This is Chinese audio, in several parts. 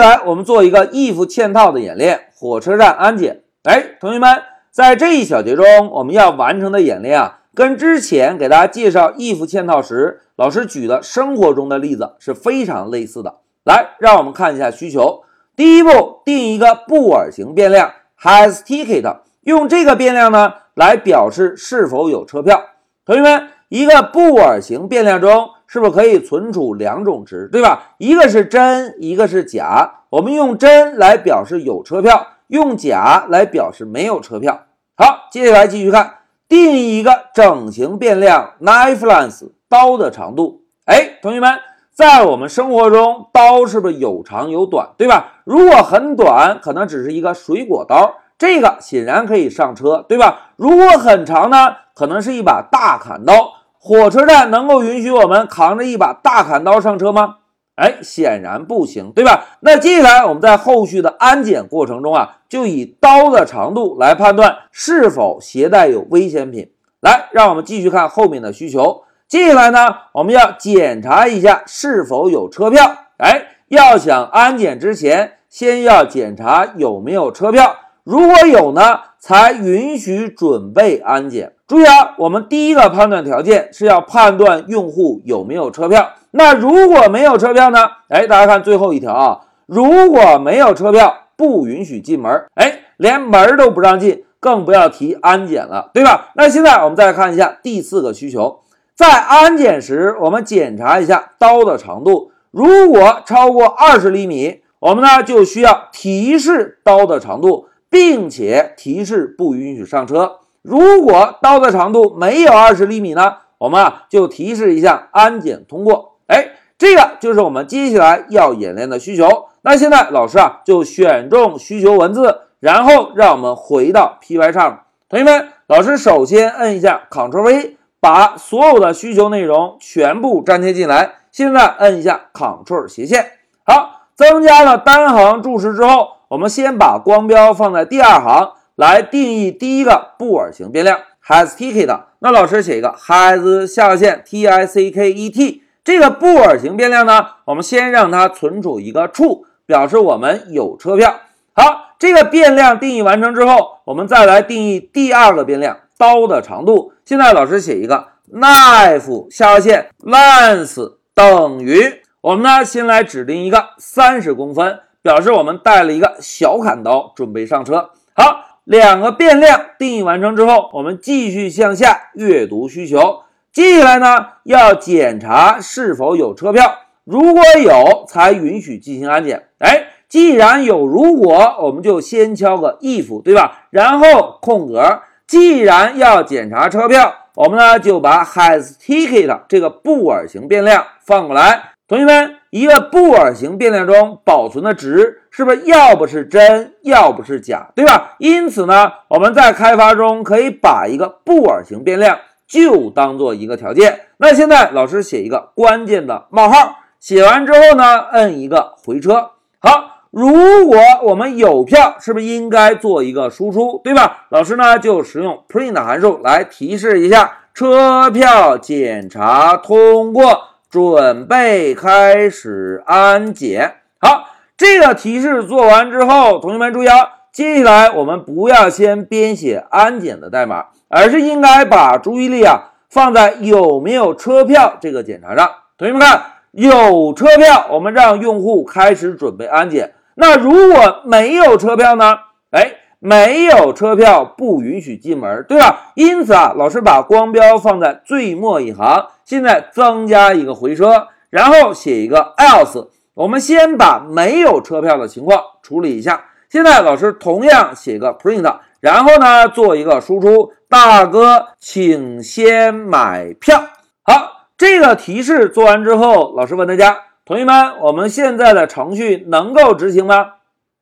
下来我们做一个 if 嵌套的演练，火车站安检。哎，同学们，在这一小节中，我们要完成的演练啊，跟之前给大家介绍 if 嵌套时老师举的生活中的例子是非常类似的。来，让我们看一下需求。第一步，定一个布尔型变量 has ticket，用这个变量呢来表示是否有车票。同学们，一个布尔型变量中是不是可以存储两种值，对吧？一个是真，一个是假。我们用真来表示有车票，用假来表示没有车票。好，接下来继续看，定义一个整形变量 knife length，刀的长度。哎，同学们。在我们生活中，刀是不是有长有短，对吧？如果很短，可能只是一个水果刀，这个显然可以上车，对吧？如果很长呢，可能是一把大砍刀。火车站能够允许我们扛着一把大砍刀上车吗？哎，显然不行，对吧？那接下来我们在后续的安检过程中啊，就以刀的长度来判断是否携带有危险品。来，让我们继续看后面的需求。接下来呢，我们要检查一下是否有车票。哎，要想安检之前，先要检查有没有车票。如果有呢，才允许准备安检。注意啊，我们第一个判断条件是要判断用户有没有车票。那如果没有车票呢？哎，大家看最后一条啊，如果没有车票，不允许进门。哎，连门都不让进，更不要提安检了，对吧？那现在我们再看一下第四个需求。在安检时，我们检查一下刀的长度，如果超过二十厘米，我们呢就需要提示刀的长度，并且提示不允许上车。如果刀的长度没有二十厘米呢，我们啊就提示一下安检通过。哎，这个就是我们接下来要演练的需求。那现在老师啊就选中需求文字，然后让我们回到 P Y 上。同学们，老师首先摁一下 Ctrl V。把所有的需求内容全部粘贴进来。现在摁一下 Ctrl 斜线，好，增加了单行注释之后，我们先把光标放在第二行来定义第一个布尔型变量 has ticket。那老师写一个 has 下划线 t i c k e t 这个布尔型变量呢，我们先让它存储一个 true，表示我们有车票。好，这个变量定义完成之后，我们再来定义第二个变量。刀的长度，现在老师写一个 knife 下划线 length 等于，我们呢先来指定一个三十公分，表示我们带了一个小砍刀准备上车。好，两个变量定义完成之后，我们继续向下阅读需求。接下来呢要检查是否有车票，如果有才允许进行安检。哎，既然有如果，我们就先敲个 if，对吧？然后空格。既然要检查车票，我们呢就把 has ticket 这个布尔型变量放过来。同学们，一个布尔型变量中保存的值是不是要不是真，要不是假，对吧？因此呢，我们在开发中可以把一个布尔型变量就当做一个条件。那现在老师写一个关键的冒号，写完之后呢，摁一个回车。好。如果我们有票，是不是应该做一个输出，对吧？老师呢就使用 print 函数来提示一下车票检查通过，准备开始安检。好，这个提示做完之后，同学们注意啊，接下来我们不要先编写安检的代码，而是应该把注意力啊放在有没有车票这个检查上。同学们看，有车票，我们让用户开始准备安检。那如果没有车票呢？哎，没有车票不允许进门，对吧？因此啊，老师把光标放在最末一行，现在增加一个回车，然后写一个 else。我们先把没有车票的情况处理一下。现在老师同样写个 print，然后呢做一个输出，大哥，请先买票。好，这个提示做完之后，老师问大家。同学们，我们现在的程序能够执行吗？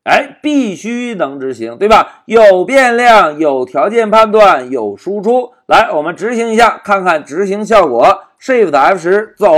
哎，必须能执行，对吧？有变量，有条件判断，有输出。来，我们执行一下，看看执行效果。Shift F 十走。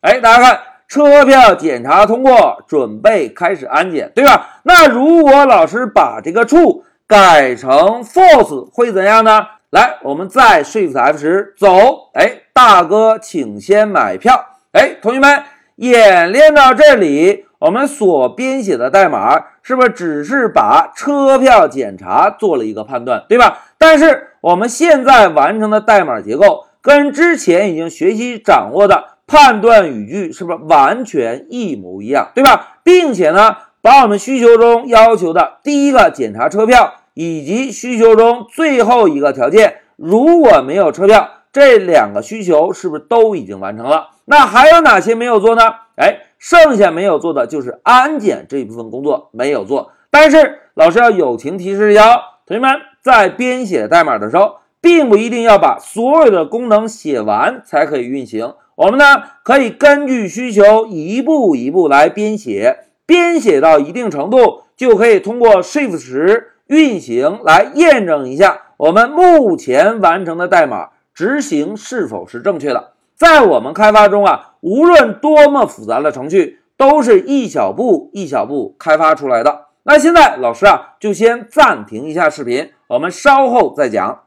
哎，大家看，车票检查通过，准备开始安检，对吧？那如果老师把这个 true 改成 false 会怎样呢？来，我们再 Shift F 十走。哎，大哥，请先买票。哎，同学们。演练到这里，我们所编写的代码是不是只是把车票检查做了一个判断，对吧？但是我们现在完成的代码结构跟之前已经学习掌握的判断语句是不是完全一模一样，对吧？并且呢，把我们需求中要求的第一个检查车票以及需求中最后一个条件，如果没有车票，这两个需求是不是都已经完成了？那还有哪些没有做呢？哎。剩下没有做的就是安检这一部分工作没有做，但是老师要友情提示一下，同学们在编写代码的时候，并不一定要把所有的功能写完才可以运行。我们呢可以根据需求一步一步来编写，编写到一定程度，就可以通过 Shift 十运行来验证一下我们目前完成的代码执行是否是正确的。在我们开发中啊，无论多么复杂的程序，都是一小步一小步开发出来的。那现在老师啊，就先暂停一下视频，我们稍后再讲。